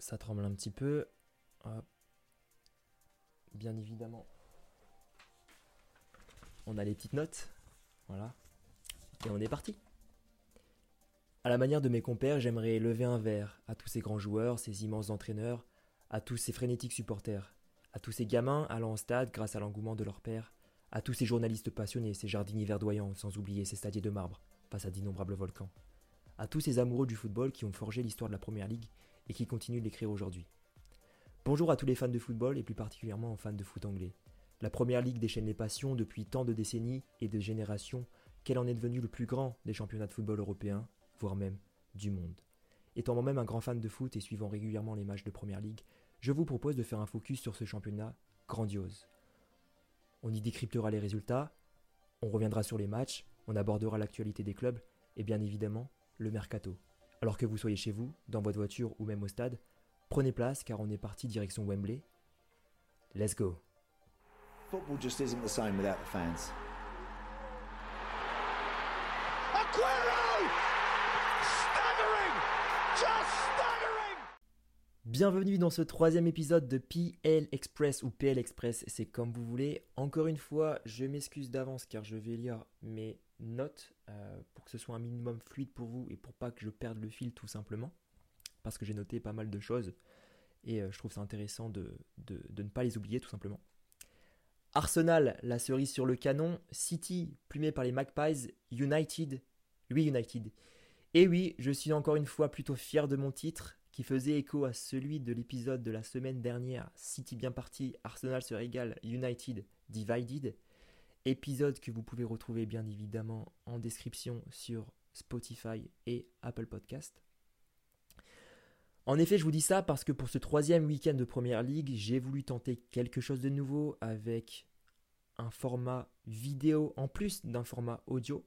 ça tremble un petit peu. Bien évidemment, on a les petites notes. Voilà. Et on est parti. À la manière de mes compères, j'aimerais lever un verre à tous ces grands joueurs, ces immenses entraîneurs, à tous ces frénétiques supporters, à tous ces gamins allant au stade grâce à l'engouement de leur père, à tous ces journalistes passionnés, ces jardiniers verdoyants, sans oublier ces stadiers de marbre face à d'innombrables volcans, à tous ces amoureux du football qui ont forgé l'histoire de la Première Ligue et qui continuent de l'écrire aujourd'hui. Bonjour à tous les fans de football et plus particulièrement aux fans de foot anglais. La Première Ligue déchaîne les passions depuis tant de décennies et de générations qu'elle en est devenue le plus grand des championnats de football européens, voire même du monde? Étant moi-même un grand fan de foot et suivant régulièrement les matchs de Première Ligue, je vous propose de faire un focus sur ce championnat grandiose. On y décryptera les résultats, on reviendra sur les matchs, on abordera l'actualité des clubs et bien évidemment le mercato. Alors que vous soyez chez vous, dans votre voiture ou même au stade, prenez place car on est parti direction Wembley. Let's go. Football just isn't the same without the fans. Bienvenue dans ce troisième épisode de PL Express ou PL Express, c'est comme vous voulez. Encore une fois, je m'excuse d'avance car je vais lire mes notes euh, pour que ce soit un minimum fluide pour vous et pour pas que je perde le fil tout simplement. Parce que j'ai noté pas mal de choses et euh, je trouve ça intéressant de, de ne pas les oublier tout simplement. Arsenal, la cerise sur le canon. City, plumé par les Magpies. United, oui United. Et oui, je suis encore une fois plutôt fier de mon titre qui faisait écho à celui de l'épisode de la semaine dernière, City bien parti, Arsenal se régale, United divided. Épisode que vous pouvez retrouver bien évidemment en description sur Spotify et Apple Podcast. En effet, je vous dis ça parce que pour ce troisième week-end de Première Ligue, j'ai voulu tenter quelque chose de nouveau avec un format vidéo en plus d'un format audio.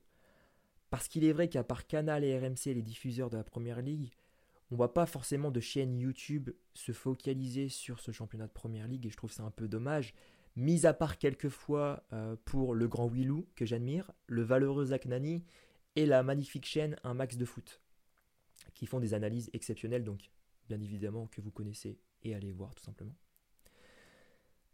Parce qu'il est vrai qu'à part Canal et RMC, les diffuseurs de la Première Ligue, on voit pas forcément de chaîne YouTube se focaliser sur ce championnat de Première Ligue et je trouve ça un peu dommage. Mis à part quelques fois euh, pour le grand Willou que j'admire, le valeureux Zach Nani et la magnifique chaîne Un Max de foot qui font des analyses exceptionnelles donc bien évidemment que vous connaissez et allez voir tout simplement.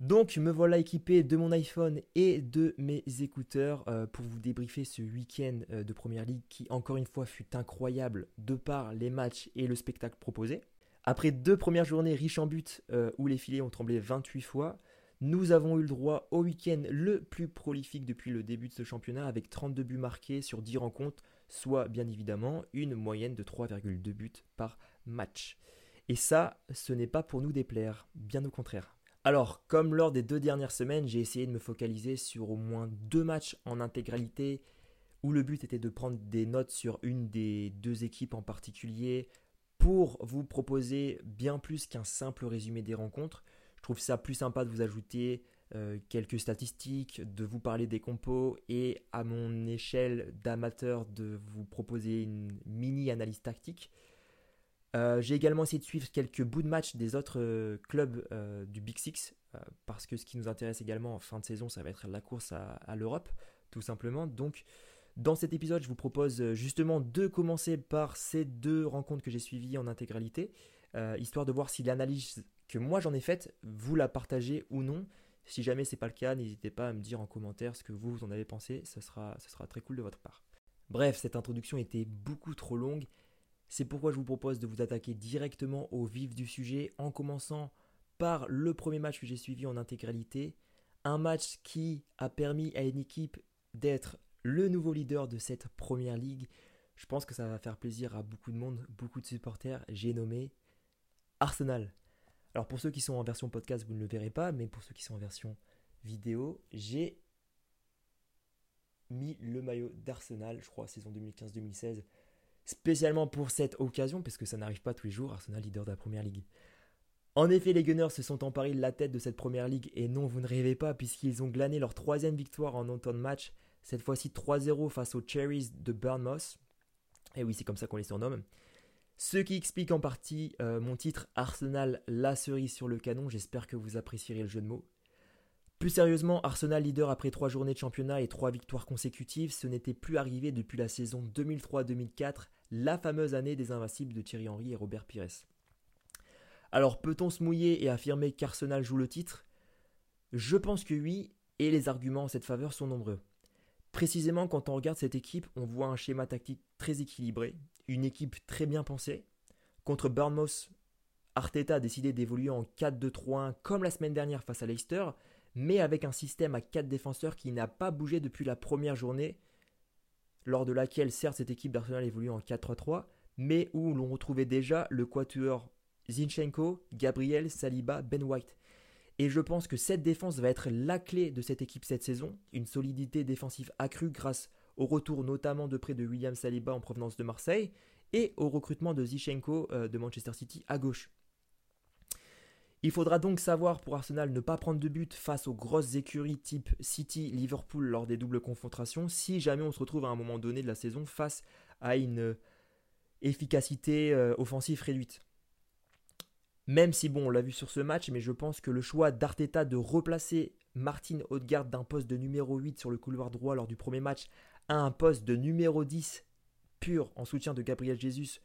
Donc me voilà équipé de mon iPhone et de mes écouteurs euh, pour vous débriefer ce week-end euh, de Première Ligue qui encore une fois fut incroyable de par les matchs et le spectacle proposé. Après deux premières journées riches en buts où les filets ont tremblé 28 fois, nous avons eu le droit au week-end le plus prolifique depuis le début de ce championnat avec 32 buts marqués sur 10 rencontres, soit bien évidemment une moyenne de 3,2 buts par match. Et ça, ce n'est pas pour nous déplaire, bien au contraire. Alors, comme lors des deux dernières semaines, j'ai essayé de me focaliser sur au moins deux matchs en intégralité, où le but était de prendre des notes sur une des deux équipes en particulier, pour vous proposer bien plus qu'un simple résumé des rencontres. Je trouve ça plus sympa de vous ajouter euh, quelques statistiques, de vous parler des compos et à mon échelle d'amateur de vous proposer une mini analyse tactique. Euh, j'ai également essayé de suivre quelques bouts de match des autres euh, clubs du Big Six, parce que ce qui nous intéresse également en fin de saison, ça va être la course à, l'Europe, tout simplement. Donc, dans cet épisode, je vous propose justement de commencer par ces deux rencontres que j'ai suivies en intégralité, histoire de voir si l'analyse que moi j'en ai faite, vous la partagez ou non. Si jamais c'est pas le cas, n'hésitez pas à me dire en commentaire ce que vous en avez pensé, ce sera, ce sera très cool de votre part. Bref, cette introduction était beaucoup trop longue c'est pourquoi je vous propose de vous attaquer directement au vif du sujet en commençant par le premier match que j'ai suivi en intégralité. Un match qui a permis à une équipe d'être le nouveau leader de cette première ligue. Je pense que ça va faire plaisir à beaucoup de monde, beaucoup de supporters. J'ai nommé Arsenal. Alors pour ceux qui sont en version podcast, vous ne le verrez pas, mais pour ceux qui sont en version vidéo, j'ai mis le maillot d'Arsenal, je crois, saison 2015-2016 spécialement pour cette occasion, parce que ça n'arrive pas tous les jours, Arsenal leader de la Première Ligue. En effet, les Gunners se sont emparés de la tête de cette Première Ligue, et non, vous ne rêvez pas, puisqu'ils ont glané leur troisième victoire en automne match, cette fois-ci 3-0 face aux Cherries de Bournemouth. Et oui, c'est comme ça qu'on les surnomme. Ce qui explique en partie euh, mon titre Arsenal, la cerise sur le canon. J'espère que vous apprécierez le jeu de mots. Plus sérieusement, Arsenal leader après trois journées de championnat et trois victoires consécutives, ce n'était plus arrivé depuis la saison 2003-2004 la fameuse année des invincibles de Thierry Henry et Robert Pires. Alors peut-on se mouiller et affirmer qu'Arsenal joue le titre? Je pense que oui, et les arguments en cette faveur sont nombreux. Précisément quand on regarde cette équipe, on voit un schéma tactique très équilibré, une équipe très bien pensée. Contre Bournemouth, Arteta a décidé d'évoluer en 4-2-3-1 comme la semaine dernière face à Leicester, mais avec un système à 4 défenseurs qui n'a pas bougé depuis la première journée, lors de laquelle certes cette équipe d'Arsenal évoluait en 4-3-3, mais où l'on retrouvait déjà le quatuor Zinchenko, Gabriel, Saliba, Ben White. Et je pense que cette défense va être la clé de cette équipe cette saison, une solidité défensive accrue grâce au retour notamment de près de William Saliba en provenance de Marseille et au recrutement de Zinchenko euh, de Manchester City à gauche. Il faudra donc savoir pour Arsenal ne pas prendre de but face aux grosses écuries type City, Liverpool lors des doubles confrontations si jamais on se retrouve à un moment donné de la saison face à une efficacité euh, offensive réduite. Même si, bon, on l'a vu sur ce match, mais je pense que le choix d'Arteta de replacer Martin Odegaard d'un poste de numéro 8 sur le couloir droit lors du premier match à un poste de numéro 10 pur en soutien de Gabriel Jesus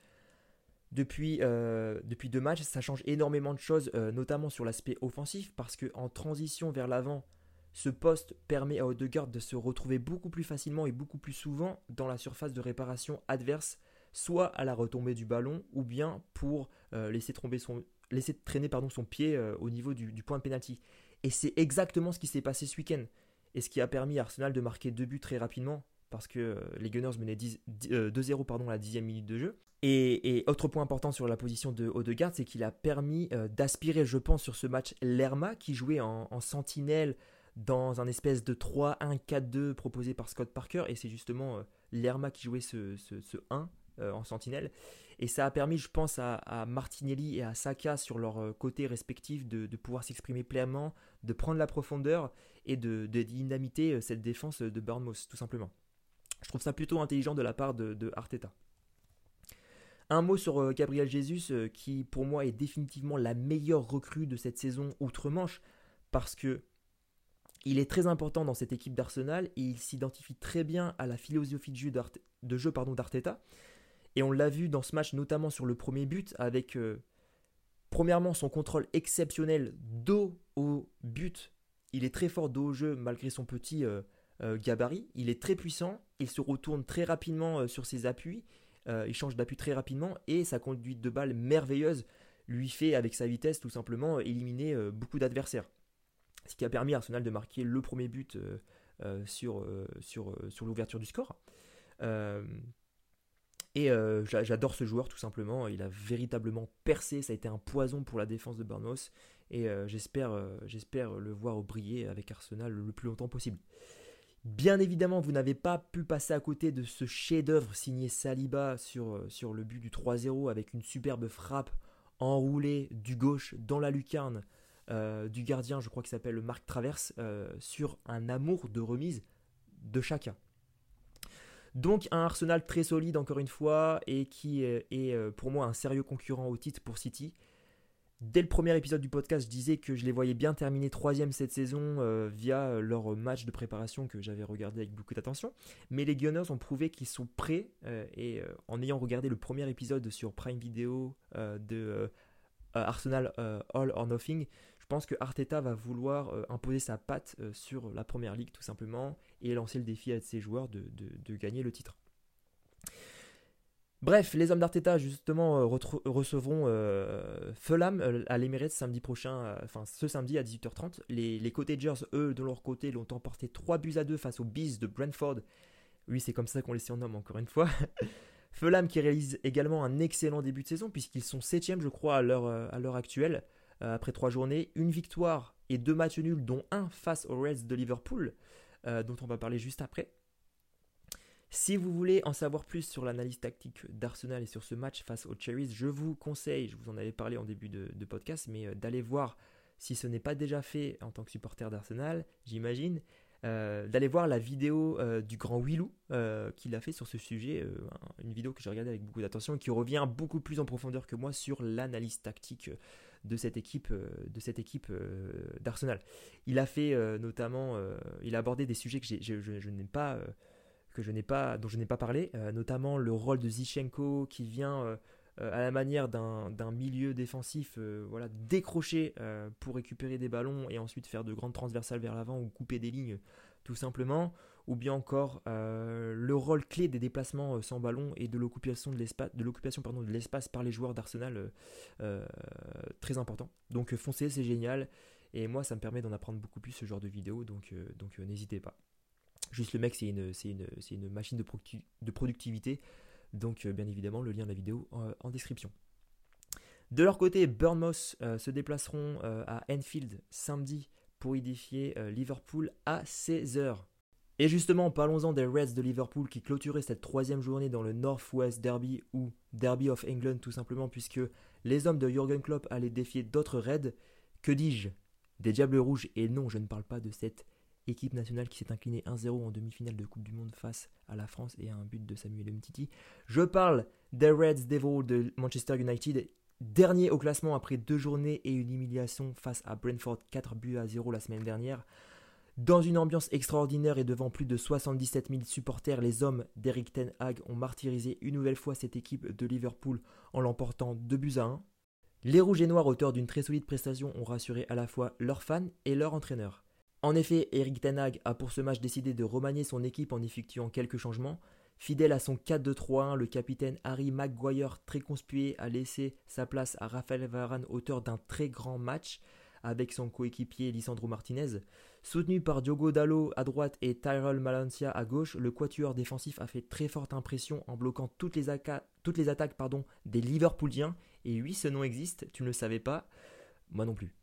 depuis, euh, depuis deux matchs, ça change énormément de choses, euh, notamment sur l'aspect offensif, parce qu'en transition vers l'avant, ce poste permet à Odegaard de se retrouver beaucoup plus facilement et beaucoup plus souvent dans la surface de réparation adverse, soit à la retombée du ballon, ou bien pour euh, laisser son, laisser traîner pardon, son pied au niveau du, point de pénalty. Et c'est exactement ce qui s'est passé ce week-end. Et ce qui a permis à Arsenal de marquer deux buts très rapidement, parce que euh, les Gunners menaient 2-0 euh, pardon, à la dixième minute de jeu. Et, autre point important sur la position de Odegaard, c'est qu'il a permis d'aspirer, je pense, sur ce match Lerma, qui jouait en, sentinelle dans un espèce de 3-1-4-2 proposé par Scott Parker. Et c'est justement Lerma qui jouait ce, ce, ce 1 en sentinelle. Et ça a permis, je pense, à, Martinelli et à Saka sur leur euh, côté respectif de, pouvoir s'exprimer pleinement, de prendre la profondeur et de, dynamiter euh, cette défense de Bournemouth, tout simplement. Je trouve ça plutôt intelligent de la part de, Arteta. Un mot sur euh, Gabriel Jesus, qui pour moi est définitivement la meilleure recrue de cette saison outre-Manche, parce que il est très important dans cette équipe d'Arsenal et il s'identifie très bien à la philosophie de jeu d'Arteta. Et on l'a vu dans ce match, notamment sur le premier but, avec euh, premièrement son contrôle exceptionnel dos au but. Il est très fort dos au jeu malgré son petit euh, euh, gabarit. Il est très puissant. Il se retourne très rapidement sur ses appuis. il change d'appui très rapidement et sa conduite de balle merveilleuse lui fait, avec sa vitesse, tout simplement éliminer beaucoup d'adversaires. Ce qui a permis à Arsenal de marquer le premier but sur, l'ouverture du score. Et euh, j'adore ce joueur tout simplement. Il a véritablement percé. Ça a été un poison pour la défense de Bournemouth. Et euh, euh, j'espère le voir briller avec Arsenal le plus longtemps possible. Bien évidemment, vous n'avez pas pu passer à côté de ce chef-d'œuvre signé Saliba sur, sur le but du 3-0 avec une superbe frappe enroulée du gauche dans la lucarne du gardien, je crois qu'il s'appelle Marc Traverse, sur un amour de remise de chacun. Donc un Arsenal très solide encore une fois et qui est, euh, pour moi un sérieux concurrent au titre pour City. Dès le premier épisode du podcast, je disais que je les voyais bien terminer troisième cette saison euh, via leur match de préparation que j'avais regardé avec beaucoup d'attention. Mais les Gunners ont prouvé qu'ils sont prêts euh, et en ayant regardé le premier épisode sur Prime Video de Arsenal All or Nothing, je pense que Arteta va vouloir imposer sa patte sur la première ligue tout simplement et lancer le défi à ses joueurs de, gagner le titre. Bref, les hommes d'Arteta justement euh, recevront euh, Fulham euh, à l'Emirates samedi prochain, enfin ce samedi à 18h30. Les, les Cottagers, eux, de leur côté, l'ont emporté 3 buts à 2 face aux Bees de Brentford. Oui, c'est comme ça qu'on les surnomme encore une fois. Fulham qui réalise également un excellent début de saison puisqu'ils sont 7 je crois à l'heure actuelle après 3 journées. Une victoire et deux matchs nuls dont un face aux Reds de Liverpool. Euh, dont on va parler juste après. Si vous voulez en savoir plus sur l'analyse tactique d'Arsenal et sur ce match face aux Cherries, je vous conseille, je vous en avais parlé en début de, podcast, mais euh, d'aller voir, si ce n'est pas déjà fait en tant que supporter d'Arsenal, j'imagine, euh, d'aller voir la vidéo du grand Willou qu'il a fait sur ce sujet, une vidéo que j'ai regardée avec beaucoup d'attention et qui revient beaucoup plus en profondeur que moi sur l'analyse tactique de cette équipe, euh, de cette équipe euh, d'Arsenal. Il a fait euh, notamment, il a abordé des sujets que je, n'ai pas que je n'ai pas, dont je n'ai pas parlé, notamment le rôle de Zichenko qui vient à la manière d'un milieu défensif, voilà, décrocher pour récupérer des ballons et ensuite faire de grandes transversales vers l'avant ou couper des lignes tout simplement, ou bien encore le rôle clé des déplacements sans ballon et de l'occupation de l'espace, de l'espace par les joueurs d'Arsenal, très important. Donc foncez, c'est génial. Et moi, ça me permet d'en apprendre beaucoup plus ce genre de vidéo, donc n'hésitez pas. Juste le mec, c'est une, une, une, machine de, productivité. Donc, euh, bien évidemment, le lien de la vidéo en, description. De leur côté, Bournemouth euh, se déplaceront euh, à Enfield samedi pour y défier Liverpool à 16h. Et justement, parlons-en des Reds de Liverpool qui clôturaient cette troisième journée dans le Northwest Derby ou Derby of England tout simplement puisque les hommes de Jürgen Klopp allaient défier d'autres Reds. Que dis-je? Des Diables Rouges? Et non, je ne parle pas de cette équipe nationale qui s'est inclinée 1-0 en demi-finale de Coupe du Monde face à la France et à un but de Samuel Umtiti. Je parle des Reds Devils de Manchester United, dernier au classement après deux journées et une humiliation face à Brentford 4 buts à 0 la semaine dernière. Dans une ambiance extraordinaire et devant plus de 77 000 supporters, les hommes d'Eric Ten Hag ont martyrisé une nouvelle fois cette équipe de Liverpool en l'emportant 2 buts à 1. Les Rouges et Noirs, auteurs d'une très solide prestation, ont rassuré à la fois leurs fans et leurs entraîneurs. En effet, Eric Tanag a pour ce match décidé de remanier son équipe en effectuant quelques changements. Fidèle à son 4-2-3-1, le capitaine Harry Maguire, très conspué, a laissé sa place à Rafael Varane, auteur d'un très grand match, avec son coéquipier Lisandro Martinez. Soutenu par Diogo Dallo à droite et Tyrell Malancia à gauche, le quatuor défensif a fait très forte impression en bloquant toutes les, attaques des Liverpooliens. Et oui, ce nom existe, tu ne le savais pas, moi non plus.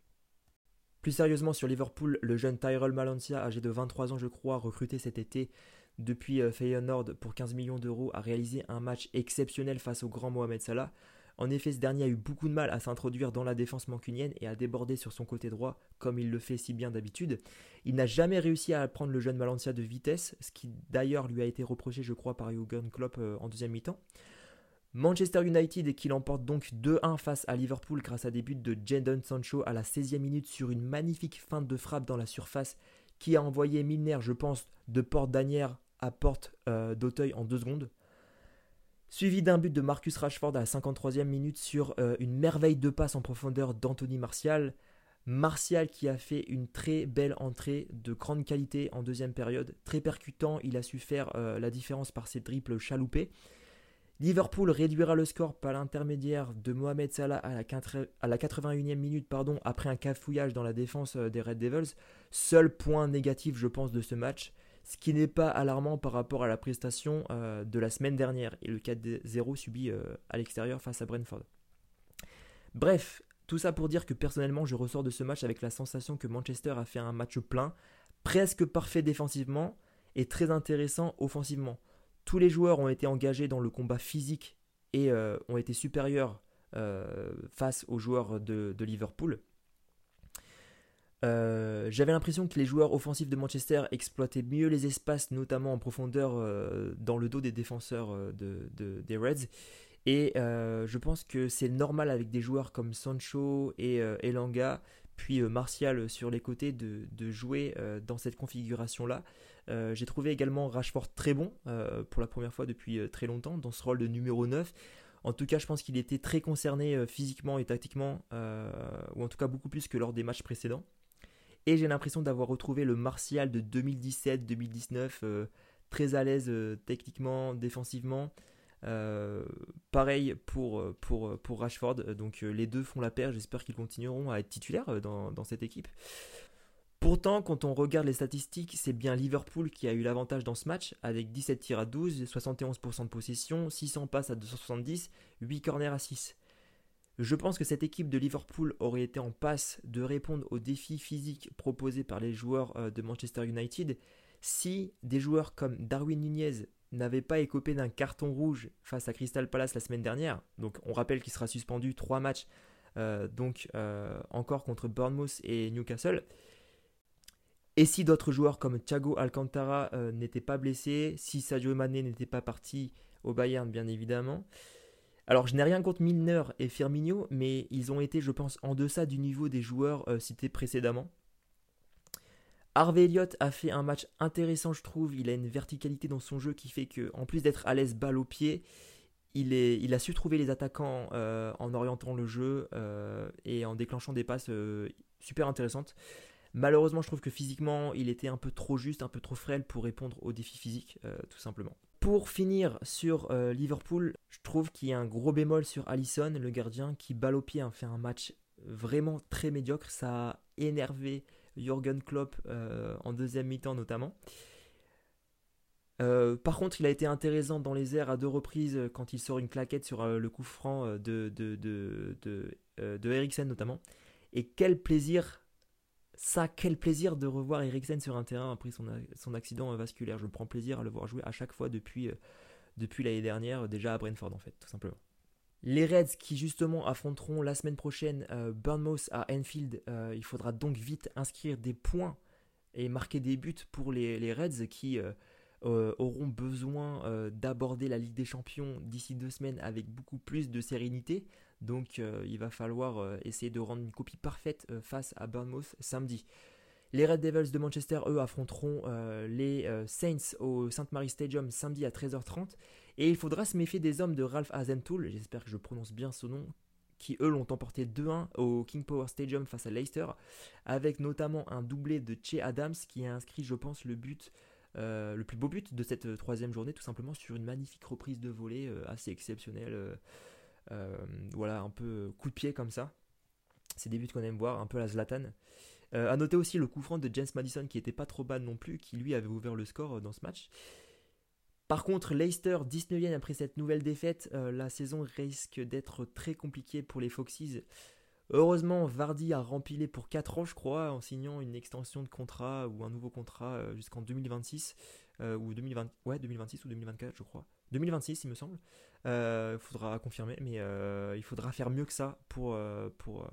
Plus sérieusement sur Liverpool, le jeune Tyrell Malancia, âgé de 23 ans je crois, recruté cet été depuis euh, Feyenoord pour 15 millions d'euros, a réalisé un match exceptionnel face au grand Mohamed Salah. En effet, ce dernier a eu beaucoup de mal à s'introduire dans la défense mancunienne et à déborder sur son côté droit, comme il le fait si bien d'habitude. Il n'a jamais réussi à prendre le jeune Malancia de vitesse, ce qui d'ailleurs lui a été reproché, je crois, par Jürgen Klopp euh, en deuxième mi-temps. Manchester United qui l'emporte donc 2-1 face à Liverpool grâce à des buts de Jadon Sancho à la 16e minute sur une magnifique feinte de frappe dans la surface qui a envoyé Milner, je pense, de porte d'Anière à porte euh, d'Auteuil en deux secondes. Suivi d'un but de Marcus Rashford à la 53e minute sur euh, une merveille de passe en profondeur d'Anthony Martial. Martial qui a fait une très belle entrée de grande qualité en deuxième période, très percutant, il a su faire euh, la différence par ses triples chaloupés. Liverpool réduira le score par l'intermédiaire de Mohamed Salah à la, 81e minute pardon, après un cafouillage dans la défense euh, des Red Devils. Seul point négatif, je pense, de ce match, ce qui n'est pas alarmant par rapport à la prestation euh, de la semaine dernière et le 4-0 subi euh, à l'extérieur face à Brentford. Bref, tout ça pour dire que personnellement, je ressors de ce match avec la sensation que Manchester a fait un match plein, presque parfait défensivement et très intéressant offensivement. Tous les joueurs ont été engagés dans le combat physique et euh, ont été supérieurs euh, face aux joueurs de, Liverpool. Euh, j'avais l'impression que les joueurs offensifs de Manchester exploitaient mieux les espaces, notamment en profondeur dans le dos des défenseurs des Reds. Et je pense que c'est normal avec des joueurs comme Sancho et Elanga, puis Martial sur les côtés, de, de jouer dans cette configuration-là. Euh, j'ai trouvé également Rashford très bon euh, pour la première fois depuis euh, très longtemps dans ce rôle de numéro 9. En tout cas, je pense qu'il était très concerné physiquement et tactiquement, ou en tout cas beaucoup plus que lors des matchs précédents. Et j'ai l'impression d'avoir retrouvé le Martial de 2017-2019, très à l'aise techniquement, défensivement. pareil pour, pour, pour Rashford, donc les deux font la paire, j'espère qu'ils continueront à être titulaires dans, dans cette équipe. Pourtant, quand on regarde les statistiques, c'est bien Liverpool qui a eu l'avantage dans ce match, avec 17 tirs à 12, 71% de possession, 600 passes à 270, 8 corners à 6. Je pense que cette équipe de Liverpool aurait été en passe de répondre aux défis physiques proposés par les joueurs euh, de Manchester United si des joueurs comme Darwin Nunez n'avaient pas écopé d'un carton rouge face à Crystal Palace la semaine dernière. Donc on rappelle qu'il sera suspendu 3 matchs, euh, donc euh, encore contre Bournemouth et Newcastle. Et si d'autres joueurs comme Thiago Alcantara euh, n'étaient pas blessés, si Sadio Mané n'était pas parti au Bayern, bien évidemment. Alors, je n'ai rien contre Milner et Firmino, mais ils ont été, je pense, en deçà du niveau des joueurs euh, cités précédemment. Harvey Elliott a fait un match intéressant, je trouve. Il a une verticalité dans son jeu qui fait que, en plus d'être à l'aise balle au pied, il, est, il a su trouver les attaquants en orientant le jeu et en déclenchant des passes super intéressantes. Malheureusement, je trouve que physiquement, il était un peu trop juste, un peu trop frêle pour répondre aux défis physiques, tout simplement. Pour finir sur Liverpool, je trouve qu'il y a un gros bémol sur Allison, le gardien, qui balle au pied, a fait un match vraiment très médiocre. Ça a énervé Jürgen Klopp euh, en deuxième mi-temps notamment. Euh, par contre, il a été intéressant dans les airs à deux reprises euh, quand il sort une claquette sur le coup franc de, de, de, de, Eriksen notamment. Et quel plaisir, ça, quel plaisir de revoir Eriksen sur un terrain après son, accident vasculaire. Je prends plaisir à le voir jouer à chaque fois depuis, depuis l'année dernière, déjà à Brentford en fait, tout simplement. Les Reds qui justement affronteront la semaine prochaine euh, Burnmouth à Enfield, euh, il faudra donc vite inscrire des points et marquer des buts pour les, Reds qui euh, auront besoin d'aborder la Ligue des Champions d'ici deux semaines avec beaucoup plus de sérénité. Donc il va falloir essayer de rendre une copie parfaite face à Burnmouth samedi. Les Red Devils de Manchester, eux, affronteront les Saints au St. Mary Stadium samedi à 13h30. Et il faudra se méfier des hommes de Ralph Hazentoul, j'espère que je prononce bien son nom, qui eux l'ont emporté 2-1 au King Power Stadium face à Leicester, avec notamment un doublé de Che Adams qui a inscrit, je pense, le but, euh, le plus beau but de cette troisième journée, tout simplement sur une magnifique reprise de volée euh, assez exceptionnelle. Euh, voilà, un peu coup de pied comme ça. C'est des buts qu'on aime voir, un peu la Zlatan. A noter aussi le coup franc de James Madison qui était pas trop bas non plus, qui lui avait ouvert le score dans ce match. Par contre, Leicester, 19e après cette nouvelle défaite, euh, la saison risque d'être très compliquée pour les Foxes. Heureusement, Vardy a rempilé pour 4 ans, je crois, en signant une extension de contrat ou un nouveau contrat euh, jusqu'en 2026 euh, ou 2020, ouais, 2026 ou 2024, je crois. 2026, il me semble. Il faudra confirmer, mais il faudra faire mieux que ça pour, pour,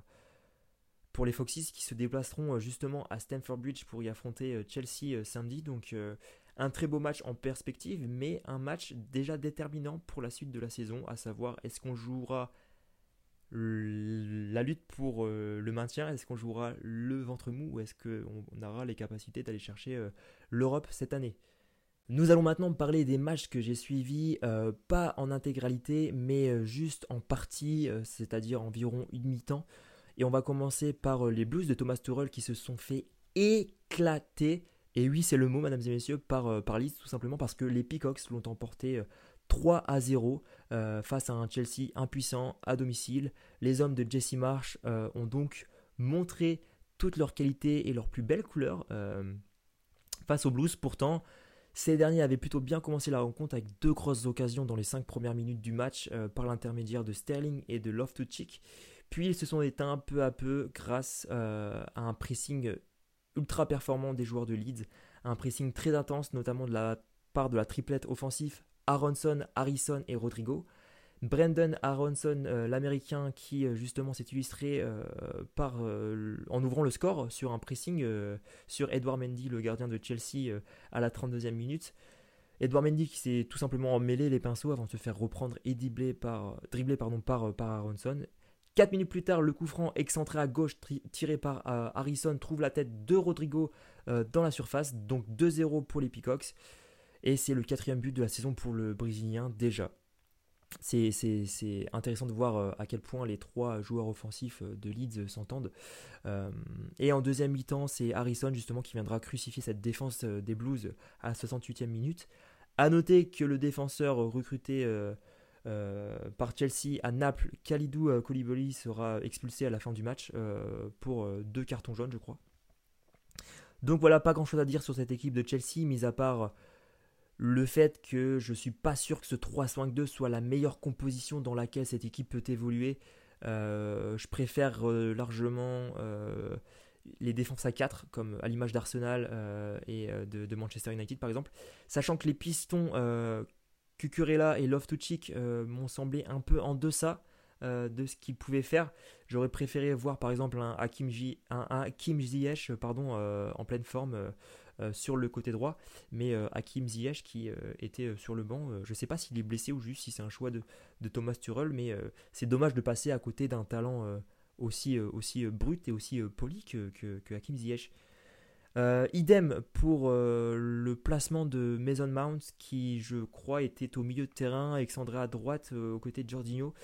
pour les Foxes qui se déplaceront justement à Stamford Bridge pour y affronter Chelsea samedi. Donc un très beau match en perspective, mais un match déjà déterminant pour la suite de la saison, à savoir est-ce qu'on jouera la lutte pour euh, le maintien, est-ce qu'on jouera le ventre mou ou est-ce qu'on aura les capacités d'aller chercher euh, l'Europe cette année? Nous allons maintenant parler des matchs que j'ai suivis, euh, pas en intégralité, mais juste en partie, c'est-à-dire environ une mi-temps. Et on va commencer par les Blues de Thomas Tuchel qui se sont fait éclater et oui, c'est le mot, mesdames et messieurs, par, par tout simplement parce que les Peacocks l'ont emporté 3 euh, à 0 euh, face à un Chelsea impuissant à domicile. Les hommes de Jesse Marsh ont donc montré toutes leurs qualités et leurs plus belles couleurs face aux Blues. Pourtant, ces derniers avaient plutôt bien commencé la rencontre avec deux grosses occasions dans les 5 premières minutes du match par l'intermédiaire de Sterling et de Loftus-Cheek. Puis ils se sont éteints peu à peu grâce à un pressing ultra performant des joueurs de Leeds, un pressing très intense, notamment de la part de la triplette offensive Aronson, Harrison et Rodrigo. Brandon Aronson, euh, l'américain, qui euh, justement s'est illustré euh, en ouvrant le score sur un pressing sur Edouard Mendy, le gardien de Chelsea, à la 32e minute. Edouard Mendy qui s'est tout simplement emmêlé les pinceaux avant de se faire reprendre et dribbler par, Aronson. 4 minutes plus tard, le coup franc excentré à gauche tiré par Harrison trouve la tête de Rodrigo dans la surface. Donc 2-0 pour les Peacocks. Et c'est le quatrième but de la saison pour le Brésilien déjà. C'est intéressant de voir euh, à quel point les trois joueurs offensifs de Leeds s'entendent. et en deuxième mi-temps, c'est Harrison justement qui viendra crucifier cette défense des Blues à la 68e minute. A noter que le défenseur recruté euh, par Chelsea à Naples, Khalidou euh, Koulibaly sera expulsé à la fin du match euh, pour deux cartons jaunes, je crois. Donc voilà, pas grand chose à dire sur cette équipe de Chelsea, mis à part le fait que je suis pas sûr que ce 3-5-2 soit la meilleure composition dans laquelle cette équipe peut évoluer. je préfère largement les défenses à 4, comme à l'image d'Arsenal et de, Manchester United par exemple. Sachant que les pistons Cucurella et Loftus-Cheek euh, m'ont semblé un peu en deçà euh, de ce qu'ils pouvaient faire. J'aurais préféré voir par exemple un Hakim, Ziyech euh, en pleine forme sur le côté droit, mais Hakim Ziyech qui était sur le banc, je ne sais pas s'il est blessé ou juste si c'est un choix de, Thomas Tuchel, mais c'est dommage de passer à côté d'un talent aussi, aussi brut et aussi poli que, que, Hakim Ziyech. idem pour le placement de Mason Mount qui je crois était au milieu de terrain, Alexandre à droite aux côtés de Jorginho.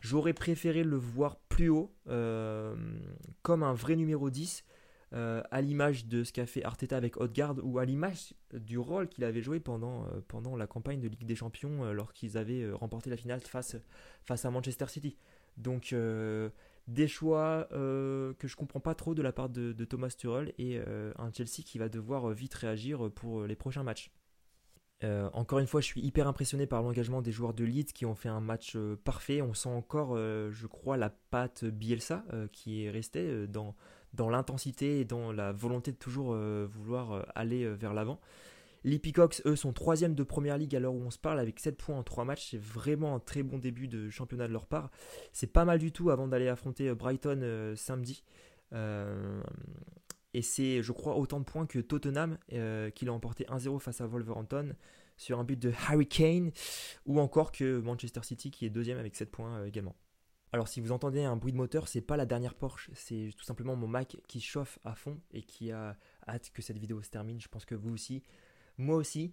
J'aurais préféré le voir plus haut, comme un vrai numéro 10. Euh, à l'image de ce qu'a fait Arteta avec Odegaard ou à l'image du rôle qu'il avait joué pendant, euh, pendant la campagne de Ligue des Champions euh, lorsqu'ils avaient remporté la finale face, face à Manchester City. Donc des choix que je comprends pas trop de la part de, Thomas Tuchel et un Chelsea qui va devoir vite réagir pour les prochains matchs. encore une fois, je suis hyper impressionné par l'engagement des joueurs de Leeds qui ont fait un match parfait. On sent encore, je crois, la patte Bielsa qui est restée dans, dans l'intensité et dans la volonté de toujours euh, vouloir euh, aller euh, vers l'avant. Les Peacocks, eux, sont troisième de première ligue à l'heure où on se parle avec 7 points en 3 matchs. C'est vraiment un très bon début de championnat de leur part. C'est pas mal du tout avant d'aller affronter Brighton samedi. et c'est, je crois, autant de points que Tottenham, qui l'a emporté 1-0 face à Wolverhampton sur un but de Harry Kane, ou encore que Manchester City, qui est deuxième avec 7 points également. Alors si vous entendez un bruit de moteur, c'est pas la dernière Porsche, c'est tout simplement mon Mac qui chauffe à fond et qui a hâte que cette vidéo se termine. Je pense que vous aussi, moi aussi.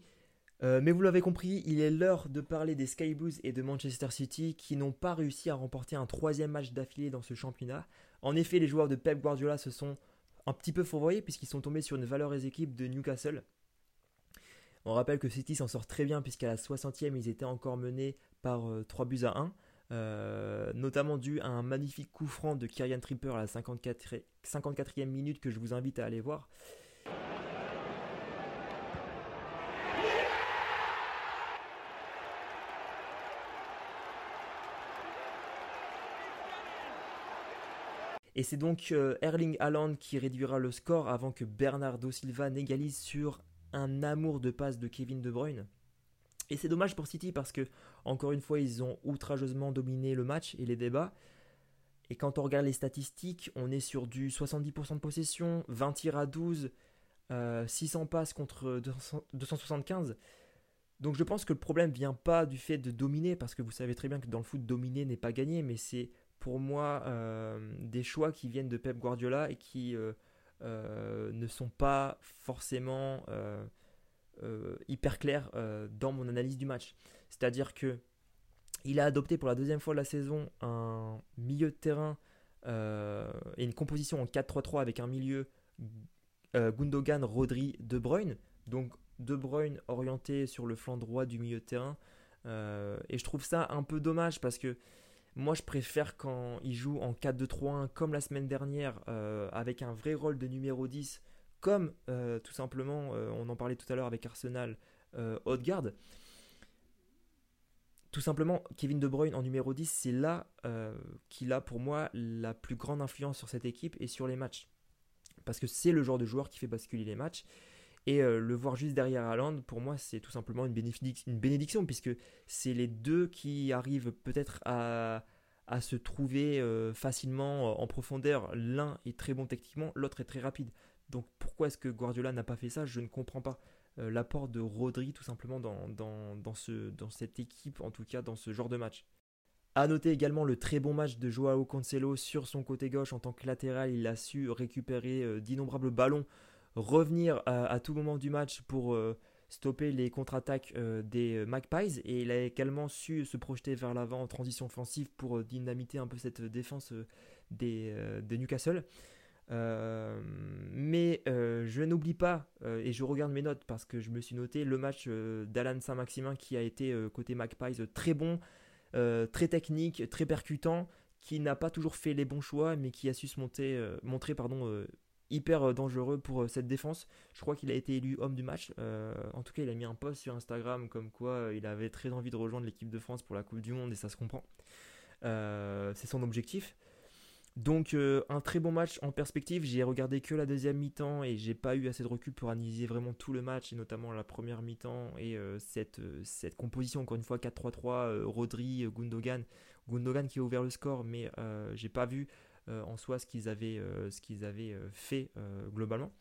Euh, mais vous l'avez compris, il est l'heure de parler des Sky Blues et de Manchester City qui n'ont pas réussi à remporter un troisième match d'affilée dans ce championnat. En effet, les joueurs de Pep Guardiola se sont un petit peu fourvoyés puisqu'ils sont tombés sur une valeureuse équipe de Newcastle. On rappelle que City s'en sort très bien puisqu'à la 60e, ils étaient encore menés par 3 euh, buts à 1. Euh, notamment dû à un magnifique coup franc de Kyrian Tripper à la 54, 54e minute que je vous invite à aller voir. Et c'est donc euh, Erling Haaland qui réduira le score avant que Bernardo Silva n'égalise sur un amour de passe de Kevin De Bruyne. Et c'est dommage pour City parce que, encore une fois, ils ont outrageusement dominé le match et les débats. Et quand on regarde les statistiques, on est sur du 70% de possession, 20 tirs à 12, 600 euh, passes contre 275. Donc je pense que le problème vient pas du fait de dominer, parce que vous savez très bien que dans le foot, dominer n'est pas gagner, mais c'est pour moi euh, des choix qui viennent de Pep Guardiola et qui euh, ne sont pas forcément hyper clair euh, dans mon analyse du match. C'est-à-dire que il a adopté pour la deuxième fois de la saison un milieu de terrain euh, et une composition en 4-3-3 avec un milieu Gundogan, Rodri, De Bruyne. Donc De Bruyne orienté sur le flanc droit du milieu de terrain. et je trouve ça un peu dommage parce que moi je préfère quand il joue en 4-2-3-1 comme la semaine dernière avec un vrai rôle de numéro 10 comme euh, tout simplement, euh, on en parlait tout à l'heure avec Arsenal, euh, Odegaard. Tout simplement, Kevin De Bruyne en numéro 10, c'est là qu'il a pour moi la plus grande influence sur cette équipe et sur les matchs. Parce que c'est le genre de joueur qui fait basculer les matchs. Et le voir juste derrière Haaland, pour moi, c'est tout simplement une, une bénédiction, puisque c'est les deux qui arrivent peut-être à, à, se trouver facilement en profondeur. L'un est très bon techniquement, l'autre est très rapide. Donc pourquoi est-ce que Guardiola n'a pas fait ça? Je ne comprends pas. Euh, l'apport de Rodri tout simplement dans, dans, ce, dans cette équipe, en tout cas dans ce genre de match. A noter également le très bon match de Joao Cancelo sur son côté gauche en tant que latéral. Il a su récupérer euh, d'innombrables ballons, revenir à, tout moment du match pour euh, stopper les contre-attaques des Magpies. Et il a également su se projeter vers l'avant en transition offensive pour dynamiter un peu cette défense des, des Newcastle. Euh, mais euh, je n'oublie pas, euh, et je regarde mes notes parce que je me suis noté le match d'Alan Saint-Maximin qui a été côté Magpies très bon, très technique, très percutant, qui n'a pas toujours fait les bons choix, mais qui a su se monter, montrer pardon, hyper dangereux pour cette défense. Je crois qu'il a été élu homme du match. en tout cas, il a mis un post sur Instagram comme quoi il avait très envie de rejoindre l'équipe de France pour la Coupe du Monde et ça se comprend. c'est son objectif. Donc euh, un très bon match en perspective. J'ai regardé que la deuxième mi-temps et j'ai pas eu assez de recul pour analyser vraiment tout le match et notamment la première mi-temps et euh, cette, euh, cette composition encore une fois 4-3-3 Rodri, Gundogan, Gundogan qui a ouvert le score mais j'ai pas vu en soi ce qu'ils avaient ce qu'ils avaient fait globalement.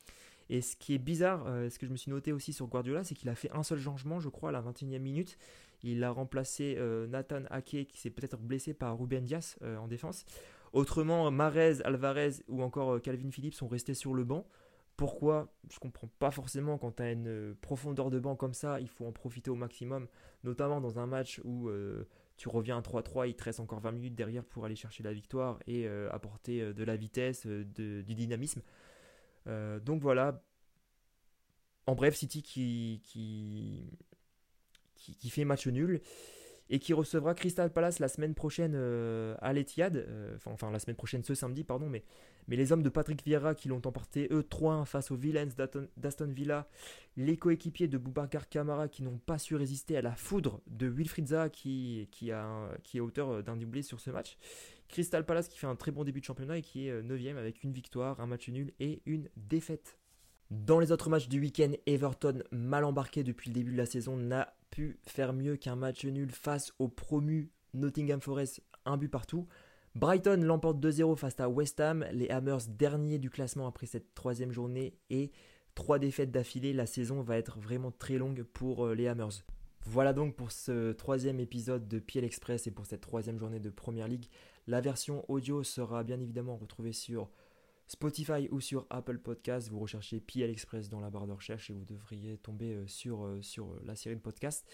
Et ce qui est bizarre, ce que je me suis noté aussi sur Guardiola, c'est qu'il a fait un seul changement, je crois, à la 21e minute. Il a remplacé Nathan Ake qui s'est peut-être blessé par Ruben Dias en défense. Autrement, Marez, Alvarez ou encore euh, Calvin Phillips sont restés sur le banc. Pourquoi? Je comprends pas forcément. Quand tu as une profondeur de banc comme ça, il faut en profiter au maximum, notamment dans un match où tu reviens à 3-3, il te reste encore 20 minutes derrière pour aller chercher la victoire et apporter de la vitesse, du dynamisme. donc voilà, en bref, City qui, fait match nul et qui recevra Crystal Palace la semaine prochaine euh, à l'Etihad, euh, enfin, la semaine prochaine ce samedi, pardon, mais, les hommes de Patrick Vieira qui l'ont emporté eux 3-1 face aux Villains d'Aston Villa, les coéquipiers de Boubacar Kamara qui n'ont pas su résister à la foudre de Wilfried Zaha qui, qui, est auteur d'un doublé sur ce match, Crystal Palace qui fait un très bon début de championnat et qui est 9 euh, avec une victoire, un match nul et une défaite. Dans les autres matchs du week-end, Everton, mal embarqué depuis le début de la saison, n'a faire mieux qu'un match nul face au promu Nottingham Forest, un but partout. Brighton l'emporte 2-0 face à West Ham, les Hammers derniers du classement après cette troisième journée et trois défaites d'affilée. La saison va être vraiment très longue pour euh, les Hammers. Voilà donc pour ce troisième épisode de PL Express et pour cette troisième journée de Première League. La version audio sera bien évidemment retrouvée sur Spotify ou sur Apple Podcast, vous recherchez PL Express dans la barre de recherche et vous devriez tomber euh, sur, euh, sur euh, la série de podcasts.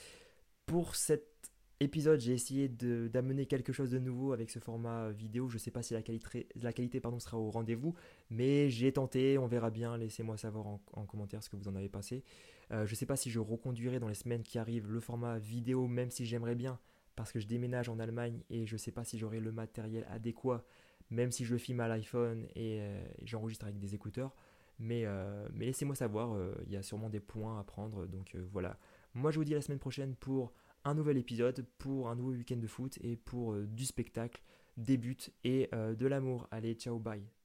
Pour cet épisode, j'ai essayé d'amener quelque chose de nouveau avec ce format vidéo. Je ne sais pas si la qualité, la qualité pardon, sera au rendez-vous, mais j'ai tenté, on verra bien. Laissez-moi savoir en, commentaire ce que vous en avez passé. je ne sais pas si je reconduirai dans les semaines qui arrivent le format vidéo, même si j'aimerais bien, parce que je déménage en Allemagne et je ne sais pas si j'aurai le matériel adéquat même si je filme à l'iPhone et, euh, j'enregistre avec des écouteurs. Mais, euh, mais laissez-moi savoir, euh, il y a sûrement des points à prendre. Donc voilà. Moi je vous dis la semaine prochaine pour un nouvel épisode, pour un nouveau week-end de foot et pour du spectacle, des buts et de l'amour. Allez, ciao, bye.